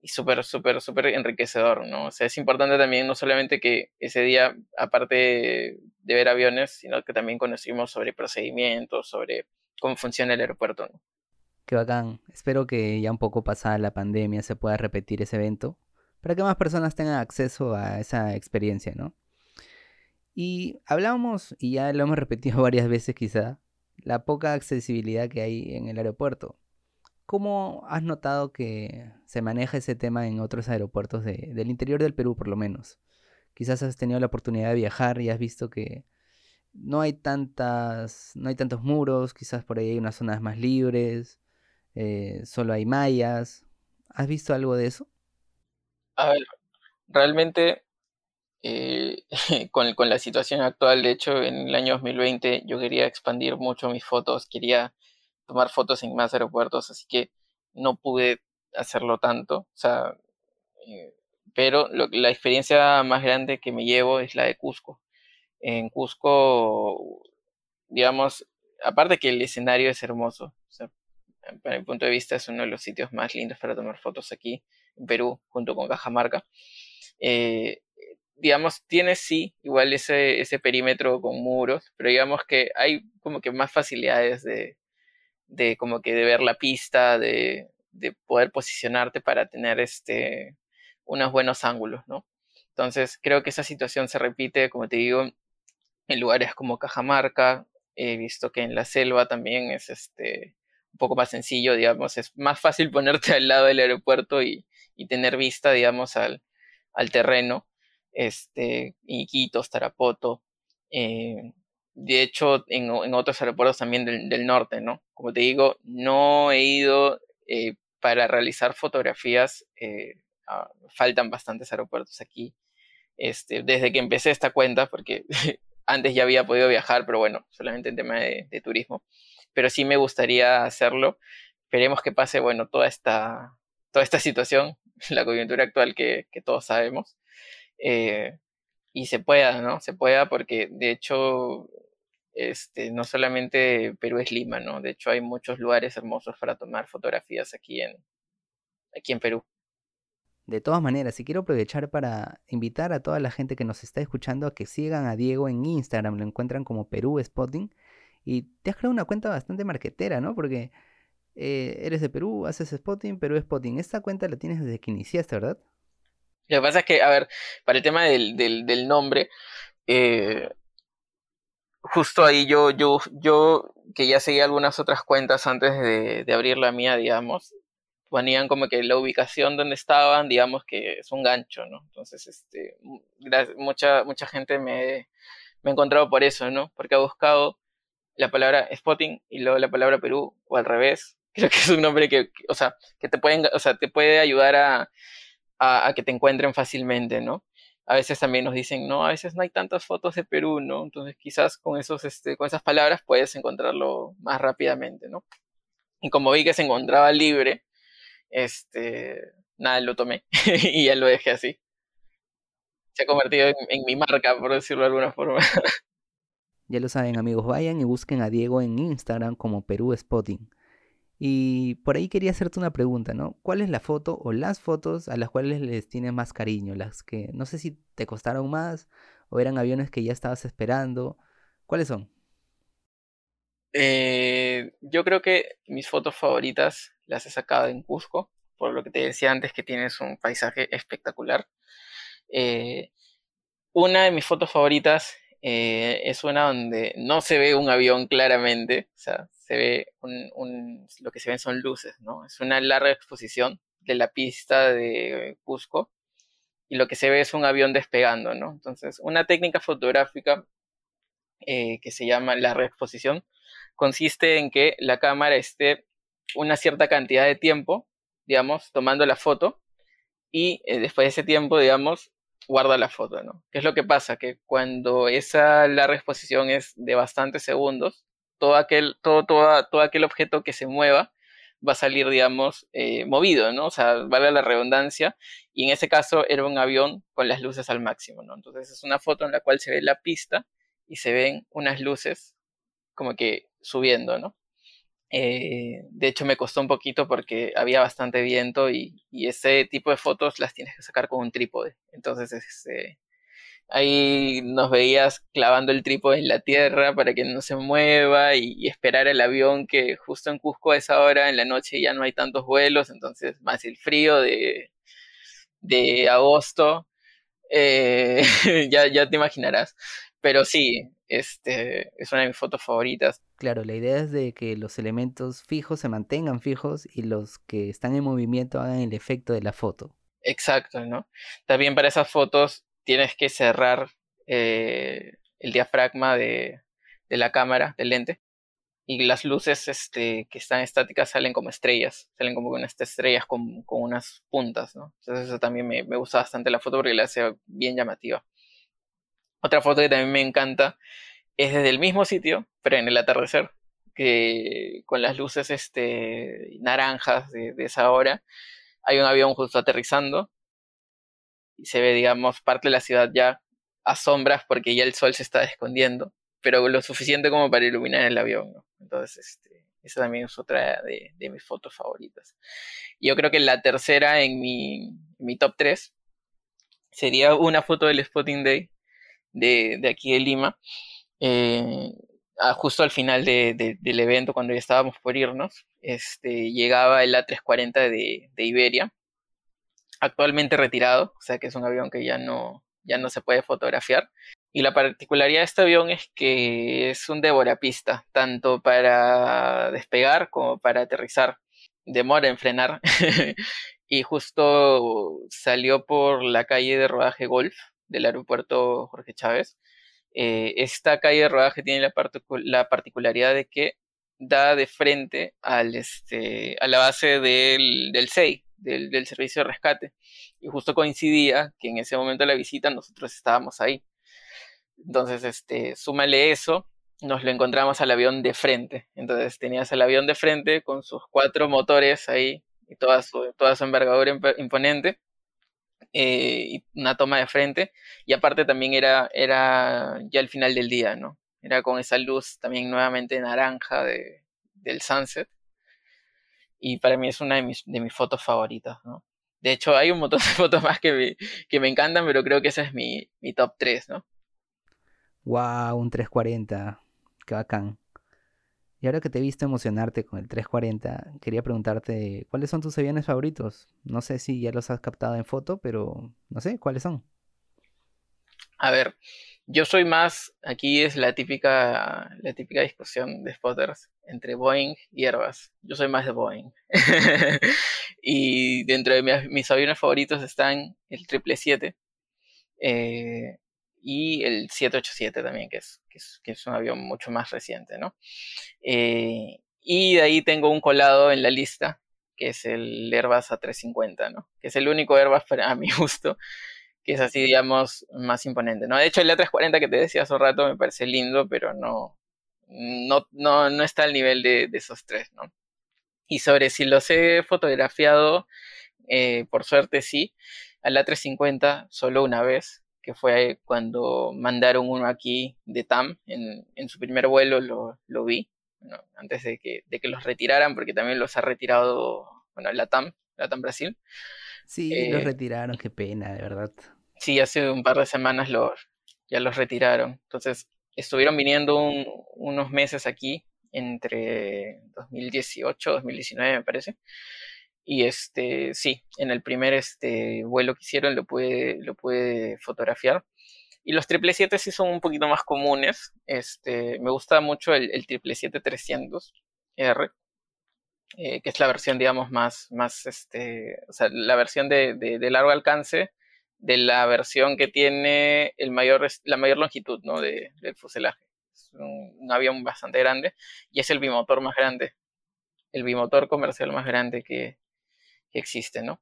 y súper, súper, súper enriquecedor, ¿no? O sea, es importante también no solamente que ese día, aparte de ver aviones, sino que también conocimos sobre procedimientos, sobre cómo funciona el aeropuerto, ¿no? Qué bacán. Espero que ya un poco pasada la pandemia se pueda repetir ese evento para que más personas tengan acceso a esa experiencia, ¿no? Y hablábamos, y ya lo hemos *laughs* repetido varias veces quizá, la poca accesibilidad que hay en el aeropuerto. ¿Cómo has notado que se maneja ese tema en otros aeropuertos del interior del Perú, por lo menos? Quizás has tenido la oportunidad de viajar y has visto que no hay tantas, no hay tantos muros, quizás por ahí hay unas zonas más libres, eh, solo hay mallas. ¿Has visto algo de eso? A ver, realmente eh, *laughs* con, con, la situación actual, de hecho, en el año 2020 yo quería expandir mucho mis fotos, quería tomar fotos en más aeropuertos, así que no pude hacerlo tanto. O sea, eh, pero la experiencia más grande que me llevo es la de Cusco. En Cusco, digamos, aparte que el escenario es hermoso, o sea, para mi punto de vista es uno de los sitios más lindos para tomar fotos aquí Perú, junto con Cajamarca. Eh, digamos, tiene sí, igual ese, ese perímetro con muros, pero digamos que hay como que más facilidades de, de como que de ver la pista, de, de poder posicionarte para tener este, unos buenos ángulos, ¿no? Entonces, creo que esa situación se repite, como te digo, en lugares como Cajamarca, he visto que en la selva también es este, poco más sencillo, digamos, es más fácil *laughs* ponerte al lado del aeropuerto y, tener vista, digamos, al, terreno, este, Iquitos, Tarapoto, eh, de hecho, en, otros aeropuertos también del, norte, ¿no? Como te digo, no he ido eh, para realizar fotografías, eh, faltan bastantes aeropuertos aquí, este, desde que empecé esta cuenta, porque *laughs* antes ya había podido viajar, pero bueno, solamente en tema de turismo, pero sí me gustaría hacerlo. Esperemos que pase, bueno, toda esta, toda esta situación, *laughs* la coyuntura actual que, todos sabemos. Eh, y se pueda, ¿no? Se pueda porque de hecho este, no solamente Perú es Lima, ¿no? De hecho hay muchos lugares hermosos para tomar fotografías aquí en, aquí en Perú. De todas maneras, y quiero aprovechar para invitar a toda la gente que nos está escuchando a que sigan a Diego en Instagram, lo encuentran como Perú Spotting, y te has creado una cuenta bastante marquetera, ¿no? Porque eh, eres de Perú, haces Spotting, Perú Spotting. Esta cuenta la tienes desde que iniciaste, ¿verdad? Lo que pasa es que, a ver, para el tema del, del, nombre, eh, justo ahí yo, yo, yo, que ya seguía algunas otras cuentas antes de, abrir la mía, digamos, ponían como que la ubicación donde estaban, digamos que es un gancho, ¿no? Entonces, este, mucha, mucha gente me, me ha encontrado por eso, ¿no? Porque ha buscado la palabra spotting y luego la palabra Perú, o al revés. *laughs* Creo que es un nombre que, o sea, que te, pueden, o sea, te puede ayudar a, a, que te encuentren fácilmente, ¿no? A veces también nos dicen, no, a veces no hay tantas fotos de Perú, ¿no? Entonces quizás con, esos, este, con esas palabras puedes encontrarlo más rápidamente, ¿no? Y como vi que se encontraba libre, este, nada, lo tomé *laughs* y ya lo dejé así. Se ha convertido en, mi marca, por decirlo de alguna forma. *laughs* Ya lo saben amigos, vayan y busquen a Diego en Instagram como Perú Spotting. Y por ahí quería hacerte una pregunta, ¿no? ¿Cuál es la foto o las fotos a las cuales les tienes más cariño? Las que no sé si te costaron más o eran aviones que ya estabas esperando. ¿Cuáles son? Eh, yo creo que mis fotos favoritas las he sacado en Cusco, por lo que te decía antes que tienes un paisaje espectacular. Eh, una de mis fotos favoritas eh, es una donde no se ve un avión claramente, o sea, se ve un, lo que se ven son luces, ¿no? Es una larga exposición de la pista de Cusco y lo que se ve es un avión despegando, ¿no? Entonces, una técnica fotográfica eh, que se llama larga exposición consiste en que la cámara esté una cierta cantidad de tiempo, digamos, tomando la foto y eh, después de ese tiempo, digamos, guarda la foto, ¿no? ¿Qué es lo que pasa? Que cuando esa larga exposición es de bastantes segundos, todo aquel, todo, todo aquel objeto que se mueva va a salir, digamos, eh, movido, ¿no? O sea, vale la redundancia, y en ese caso era un avión con las luces al máximo, ¿no? Entonces es una foto en la cual se ve la pista y se ven unas luces como que subiendo, ¿no? Eh, de hecho, me costó un poquito porque había bastante viento y, ese tipo de fotos las tienes que sacar con un trípode. Entonces, este, ahí nos veías clavando el trípode en la tierra para que no se mueva y, esperar el avión que justo en Cusco a esa hora en la noche ya no hay tantos vuelos, entonces más el frío de, de agosto, eh, *laughs* ya, ya te imaginarás. Pero sí, este, es una de mis fotos favoritas. Claro, la idea es de que los elementos fijos se mantengan fijos y los que están en movimiento hagan el efecto de la foto. Exacto, ¿no? También para esas fotos tienes que cerrar eh, el diafragma de, la cámara, del lente, y las luces este, que están estáticas salen como estrellas, salen como unas estrellas con, unas puntas, ¿no? Entonces eso también me, me gusta bastante la foto porque la hace bien llamativa. Otra foto que también me encanta es desde el mismo sitio, pero en el atardecer, que con las luces este, naranjas de, esa hora, hay un avión justo aterrizando y se ve, digamos, parte de la ciudad ya a sombras porque ya el sol se está escondiendo, pero lo suficiente como para iluminar el avión. Entonces, este, esa también es otra de, mis fotos favoritas. Yo creo que la tercera en mi, mi top 3 sería una foto del Spotting Day de, aquí de Lima, eh, justo al final del evento, cuando ya estábamos por irnos, este, llegaba el A340 de, Iberia, actualmente retirado, o sea que es un avión que ya no, ya no se puede fotografiar. Y la particularidad de este avión es que es un devorapista, tanto para despegar como para aterrizar. Demora en frenar. *laughs* y justo salió por la calle de rodaje Golf, del aeropuerto Jorge Chávez. Eh, esta calle de rodaje tiene la, la, particularidad de que da de frente al, este, a la base del, del SEI, del, del, servicio de rescate. Y justo coincidía que en ese momento de la visita nosotros estábamos ahí. Entonces, este, súmale eso, nos lo encontramos al avión de frente. Entonces tenías el avión de frente con sus cuatro motores ahí y toda su, toda su envergadura imponente. Eh, y una toma de frente. Y aparte también era, era ya el final del día, ¿no? Era con esa luz también nuevamente naranja de, del sunset. Y para mí es una de mis, de mis fotos favoritas, ¿no? De hecho, hay un montón de *laughs* fotos más que me, que me encantan, pero creo que ese es mi, mi top 3, ¿no? Wow, un 340. Qué bacán. Y ahora que te he visto emocionarte con el 340, quería preguntarte cuáles son tus aviones favoritos. No sé si ya los has captado en foto, pero no sé, ¿cuáles son? A ver, yo soy más, aquí es la típica, la típica discusión de spotters entre Boeing y Airbus. Yo soy más de Boeing. *laughs* y dentro de mis, aviones favoritos están el 777 eh, y el 787 también, que es, que es, un avión mucho más reciente, ¿no? Eh, y de ahí tengo un colado en la lista, que es el Airbus A350, ¿no? Que es el único Airbus para, a *laughs* mi gusto que es así, digamos, más imponente, ¿no? De hecho, el A340 que te decía hace rato me parece lindo, pero no, no, no, está al nivel de, esos tres, ¿no? Y sobre si los he fotografiado, eh, por suerte sí, al A350 solo una vez, que fue cuando mandaron uno aquí de TAM, en, en su primer vuelo lo, lo vi, antes de que, de que los retiraran, porque también los ha retirado, bueno, la TAM, la TAM Brasil. Sí, los eh, retiraron, qué pena, de verdad. Sí, hace un par de semanas los, ya los retiraron. Entonces, estuvieron viniendo unos meses aquí, entre 2018 2019 me parece. Y este, sí, en el primer este, vuelo que hicieron lo pude, lo pude fotografiar. Y los 777 sí son un poquito más comunes. Este, me gusta mucho el, el 777-300R, eh, que es la versión, digamos, más, más este, o sea, la versión de, de largo alcance de la versión que tiene el mayor, la mayor longitud ¿no? de, del fuselaje. Es un, avión bastante grande y es el bimotor más grande, el bimotor comercial más grande que, existe. ¿no?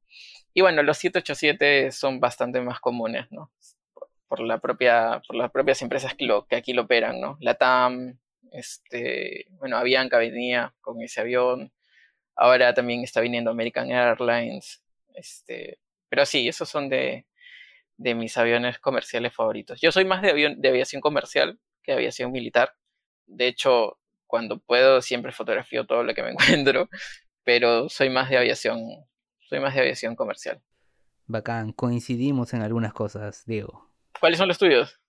Y bueno, los 787 son bastante más comunes ¿no? por, la propia, por las propias empresas que, aquí lo operan. ¿no? La TAM, este, bueno, Avianca venía con ese avión. Ahora también está viniendo American Airlines. Este, pero sí, esos son de, de mis aviones comerciales favoritos. Yo soy más de, avión, de aviación comercial que de aviación militar. De hecho, cuando puedo siempre fotografío todo lo que me *laughs* encuentro, pero soy más de aviación, soy más de aviación comercial. Bacán, coincidimos en algunas cosas, Diego. ¿Cuáles son los tuyos?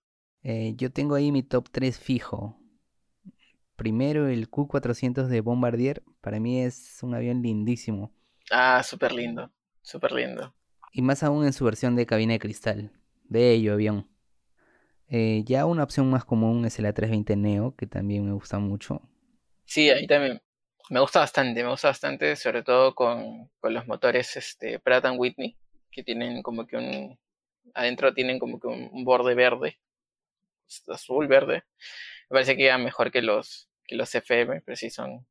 Eh, yo tengo ahí mi top 3 fijo. Primero el Q400 de Bombardier, para mí es un avión lindísimo. Ah, súper lindo, súper lindo. Y más aún en su versión de cabina de cristal. Bello avión. Eh, ya una opción más común es el A320 Neo, que también me gusta mucho. Sí, ahí también me gusta bastante, me gusta bastante, sobre todo con, los motores este, Pratt Whitney, que tienen como que un... Adentro tienen como que un, borde verde, azul, verde. Me parece que ya mejor que los, que los FM, pero sí son,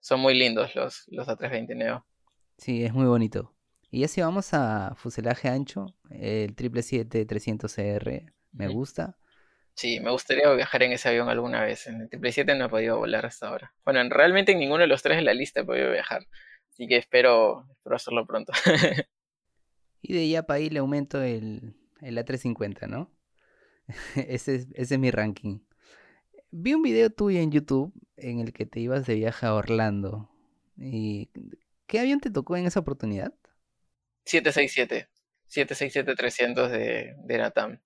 son muy lindos los, los A320 Neo. Sí, es muy bonito. Y ya si vamos a fuselaje ancho, el 777-300CR me gusta. Sí, me gustaría viajar en ese avión alguna vez. En el 777 no he podido volar hasta ahora. Bueno, realmente en ninguno de los tres en la lista he podido viajar. Así que espero, espero hacerlo pronto. *laughs* y de ya para ahí le aumento el, el A350, ¿no? *laughs* ese, es, ese es mi ranking. Vi un video tuyo en YouTube en el que te ibas de viaje a Orlando. ¿Y qué avión te tocó en esa oportunidad? 767. 767-300 de, de Natam.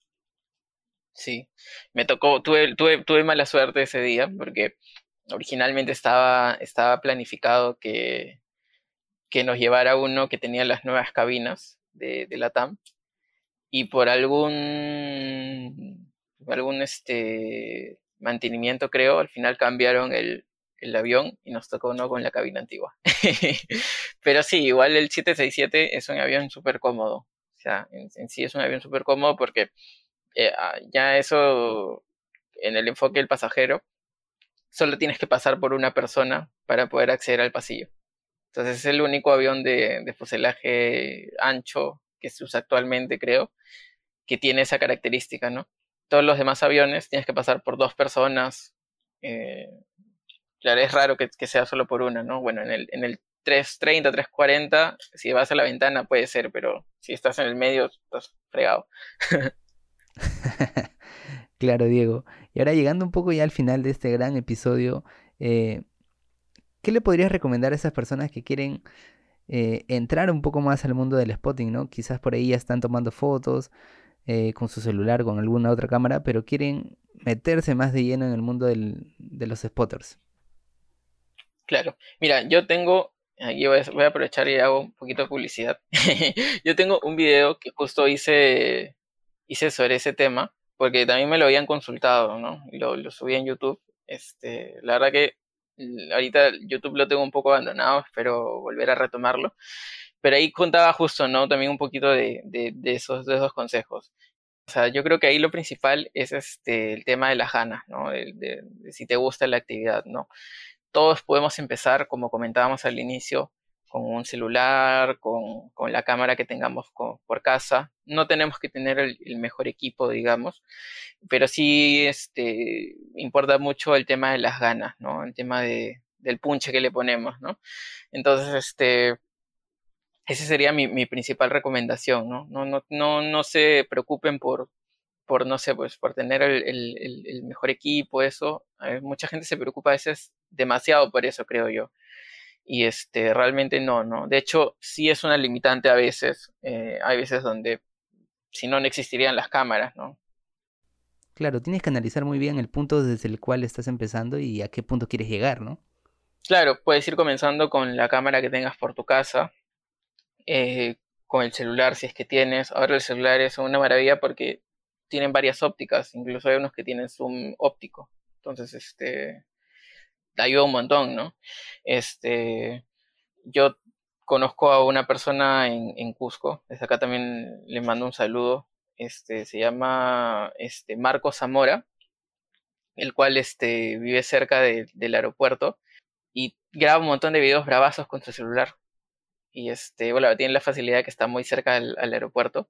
Sí, me tocó, tuve, tuve, tuve mala suerte ese día porque originalmente estaba, estaba planificado que, que nos llevara uno que tenía las nuevas cabinas de, de la TAM y por algún, algún este, mantenimiento creo, al final cambiaron el, el avión y nos tocó uno con la cabina antigua. *laughs* Pero sí, igual el 767 es un avión súper cómodo. O sea, en, sí es un avión súper cómodo porque eh, ah, ya eso, en el enfoque del pasajero, solo tienes que pasar por una persona para poder acceder al pasillo. Entonces es el único avión de, de fuselaje ancho que se usa actualmente, creo, que tiene esa característica, ¿no? Todos los demás aviones tienes que pasar por dos personas, eh, Claro, es raro que, sea solo por una, ¿no? Bueno, en el, en el 330, 340, si vas a la ventana puede ser, pero si estás en el medio, estás fregado. *laughs* *laughs* claro, Diego. Y ahora llegando un poco ya al final de este gran episodio, eh, ¿qué le podrías recomendar a esas personas que quieren eh, entrar un poco más al mundo del spotting, ¿no? Quizás por ahí ya están tomando fotos eh, con su celular, con alguna otra cámara, pero quieren meterse más de lleno en el mundo de los spotters. Claro, mira, yo tengo, aquí voy a, aprovechar y hago un poquito de publicidad. *laughs* yo tengo un video que justo hice, hice sobre ese tema, porque también me lo habían consultado, ¿no? Lo, lo subí en YouTube. Este, la verdad que ahorita YouTube lo tengo un poco abandonado, espero volver a retomarlo. Pero ahí contaba justo, ¿no? También un poquito de, de, de esos, de esos consejos. O sea, yo creo que ahí lo principal es este, el tema de las ganas, ¿no? De, de, si te gusta la actividad, ¿no? Todos podemos empezar, como comentábamos al inicio, con un celular, con, con la cámara que tengamos por casa. No tenemos que tener el, el, mejor equipo, digamos, pero sí este, importa mucho el tema de las ganas, ¿no? El tema de, del punche que le ponemos, ¿no? Entonces, este, esa sería mi, mi, principal recomendación, ¿no? No, no, no, no se preocupen por, por, no sé, pues por tener el, el, mejor equipo, eso. mucha gente se preocupa a veces demasiado por eso, creo yo y este, realmente no, ¿no? De hecho, sí es una limitante a veces. Eh, hay veces donde si no, no existirían las cámaras, ¿no? Claro, tienes que analizar muy bien el punto desde el cual estás empezando y a qué punto quieres llegar, ¿no? Claro, puedes ir comenzando con la cámara que tengas por tu casa, eh, con el celular si es que tienes. Ahora el celular es una maravilla porque tienen varias ópticas, incluso hay unos que tienen zoom óptico. Entonces, este, ayuda un montón, ¿no? Este, yo conozco a una persona en, Cusco, desde acá también le mando un saludo, este, se llama este, Marco Zamora, el cual este, vive cerca de, del aeropuerto y graba un montón de videos bravazos con su celular. Y este, bueno, tiene la facilidad que está muy cerca al, aeropuerto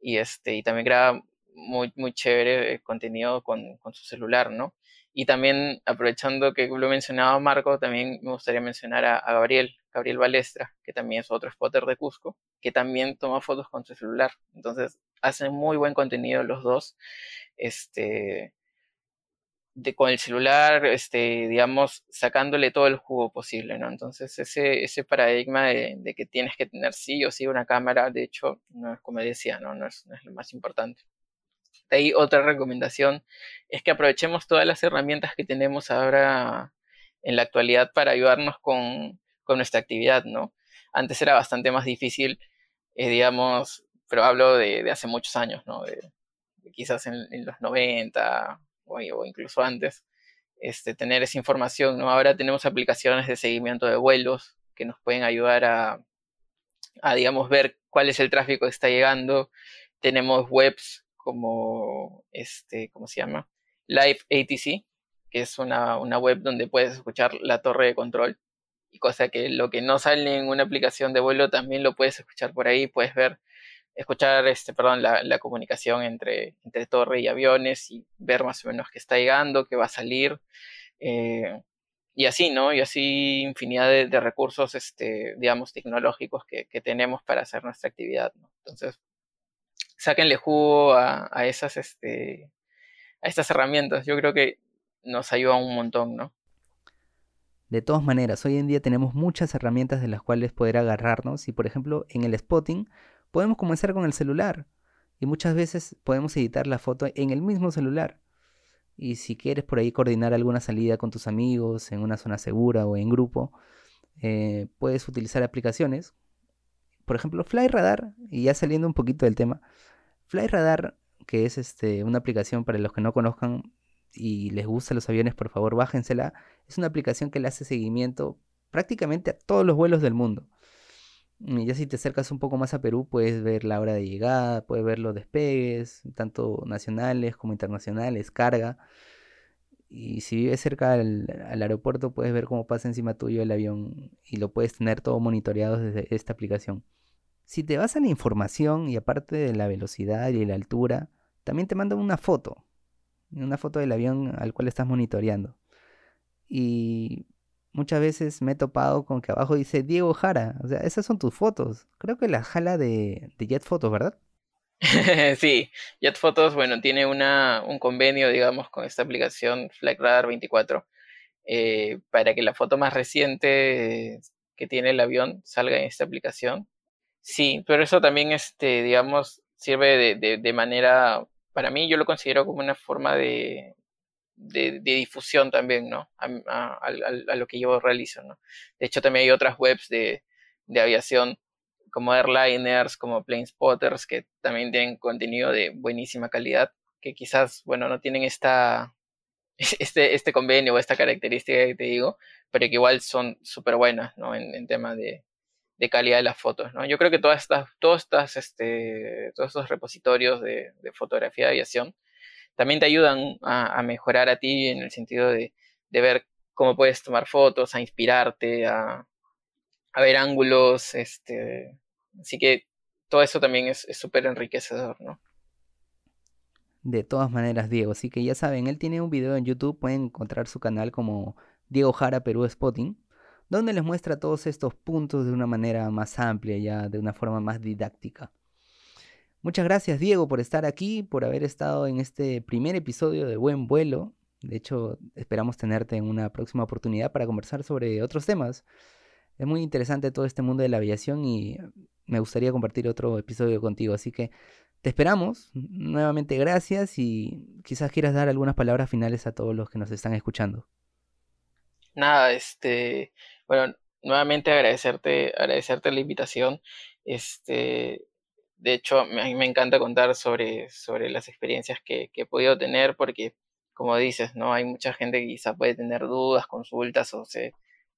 y, este, y también graba muy, muy chévere contenido con, con su celular, ¿no? Y también, aprovechando que lo mencionaba Marco, también me gustaría mencionar a, Gabriel, Gabriel Balestra, que también es otro spotter de Cusco, que también toma fotos con su celular. Entonces, hacen muy buen contenido los dos. Este, de, con el celular, este, digamos, sacándole todo el jugo posible, ¿no? Entonces, ese, ese paradigma de, de, que tienes que tener sí o sí una cámara, de hecho, no es como decía, ¿no? No es, no es lo más importante. De ahí otra recomendación es que aprovechemos todas las herramientas que tenemos ahora en la actualidad para ayudarnos con, con nuestra actividad, ¿no? Antes era bastante más difícil, eh, digamos, pero hablo de, de, hace muchos años, ¿no? Quizás en, en, los 90 o, o, incluso antes, este, tener esa información, ¿no? Ahora tenemos aplicaciones de seguimiento de vuelos que nos pueden ayudar a, a digamos, ver cuál es el tráfico que está llegando. Tenemos webs como, este, ¿cómo se llama? Live ATC, que es una, una web donde puedes escuchar la torre de control. Y cosa que lo que no sale en una aplicación de vuelo también lo puedes escuchar por ahí, puedes ver, escuchar, este, perdón, la, la comunicación entre, entre torre y aviones y ver más o menos qué está llegando, qué va a salir. Eh, y así, ¿no? Y así infinidad de, recursos, este, digamos, tecnológicos que, que, tenemos para hacer nuestra actividad. Entonces, sáquenle jugo a, a esas, este, a estas herramientas. Yo creo que nos ayuda un montón, ¿no? De todas maneras, hoy en día tenemos muchas herramientas de las cuales poder agarrarnos y por ejemplo en el spotting podemos comenzar con el celular y muchas veces podemos editar la foto en el mismo celular. Y si quieres por ahí coordinar alguna salida con tus amigos en una zona segura o en grupo, eh, puedes utilizar aplicaciones. Por ejemplo, FlyRadar, y ya saliendo un poquito del tema, FlyRadar, que es este, una aplicación para los que no conozcan y les gustan los aviones, por favor, bájensela. Es una aplicación que le hace seguimiento prácticamente a todos los vuelos del mundo. Y ya si te acercas un poco más a Perú, puedes ver la hora de llegada, puedes ver los despegues, tanto nacionales como internacionales, carga. Y si vives cerca al, al, aeropuerto, puedes ver cómo pasa encima tuyo el avión y lo puedes tener todo monitoreado desde esta aplicación. Si te vas a la información y aparte de la velocidad y la altura, también te mandan una foto, una foto del avión al cual estás monitoreando. Y muchas veces me he topado con que abajo dice Diego Jara. O sea, esas son tus fotos. Creo que la jala de, de Jet Photos, ¿verdad? *laughs* sí, Jet Photos, bueno, tiene una, un convenio, digamos, con esta aplicación Flight Radar 24 eh, para que la foto más reciente que tiene el avión salga en esta aplicación. Sí, pero eso también, este, digamos, sirve de, de, de manera, para mí yo lo considero como una forma de, de, de, difusión también, ¿no? A, a, a, lo que yo realizo, ¿no? De hecho, también hay otras webs de, de aviación como airliners, como plane spotters, que también tienen contenido de buenísima calidad, que quizás, bueno, no tienen esta, *laughs* este, este convenio o esta característica que te digo, pero que igual son súper buenas, ¿no? En, en tema de, de, calidad de las fotos, ¿no? Yo creo que todas estas, todas estas, este, todos estos repositorios de, fotografía de aviación también te ayudan a, a, mejorar a ti en el sentido de, de ver cómo puedes tomar fotos, a inspirarte, a, a ver ángulos, este, así que todo eso también es súper enriquecedor, ¿no? De todas maneras, Diego, así que ya saben, él tiene un video en YouTube, pueden encontrar su canal como Diego Jara Perú Spotting, donde les muestra todos estos puntos de una manera más amplia, ya de una forma más didáctica. Muchas gracias, Diego, por estar aquí, por haber estado en este primer episodio de Buen Vuelo. De hecho, esperamos tenerte en una próxima oportunidad para conversar sobre otros temas. Es muy interesante todo este mundo de la aviación y me gustaría compartir otro episodio contigo. Así que te esperamos. Nuevamente gracias y quizás quieras dar algunas palabras finales a todos los que nos están escuchando. Nada, este, bueno, nuevamente agradecerte, agradecerte la invitación. Este, de hecho, a mí me encanta contar sobre, sobre las experiencias que, que he podido tener porque, como dices, ¿no? Hay mucha gente que quizá puede tener dudas, consultas o se,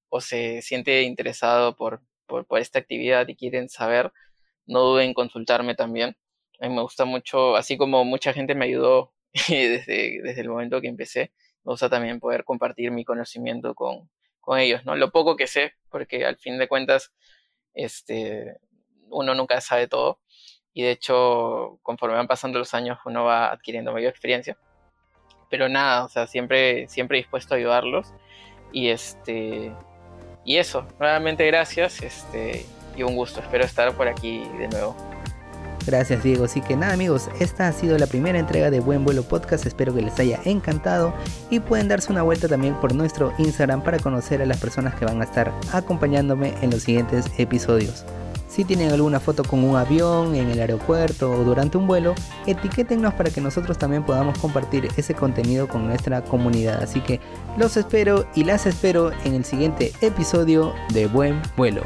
o se siente interesado por, por, esta actividad y quieren saber, no duden en consultarme también. A mí me gusta mucho, así como mucha gente me ayudó *laughs* desde, desde el momento que empecé, me gusta también poder compartir mi conocimiento con, con ellos, ¿no? Lo poco que sé, porque al fin de cuentas, este, uno nunca sabe todo. Y de hecho, conforme van pasando los años, uno va adquiriendo mayor experiencia. Pero nada, o sea, siempre, siempre dispuesto a ayudarlos. Y este. Y eso, nuevamente gracias. Este. Y un gusto. Espero estar por aquí de nuevo. Gracias Diego, así que nada amigos, esta ha sido la primera entrega de Buen Vuelo Podcast, espero que les haya encantado y pueden darse una vuelta también por nuestro Instagram para conocer a las personas que van a estar acompañándome en los siguientes episodios. Si tienen alguna foto con un avión en el aeropuerto o durante un vuelo, etiquétennos para que nosotros también podamos compartir ese contenido con nuestra comunidad. Así que los espero y las espero en el siguiente episodio de Buen Vuelo.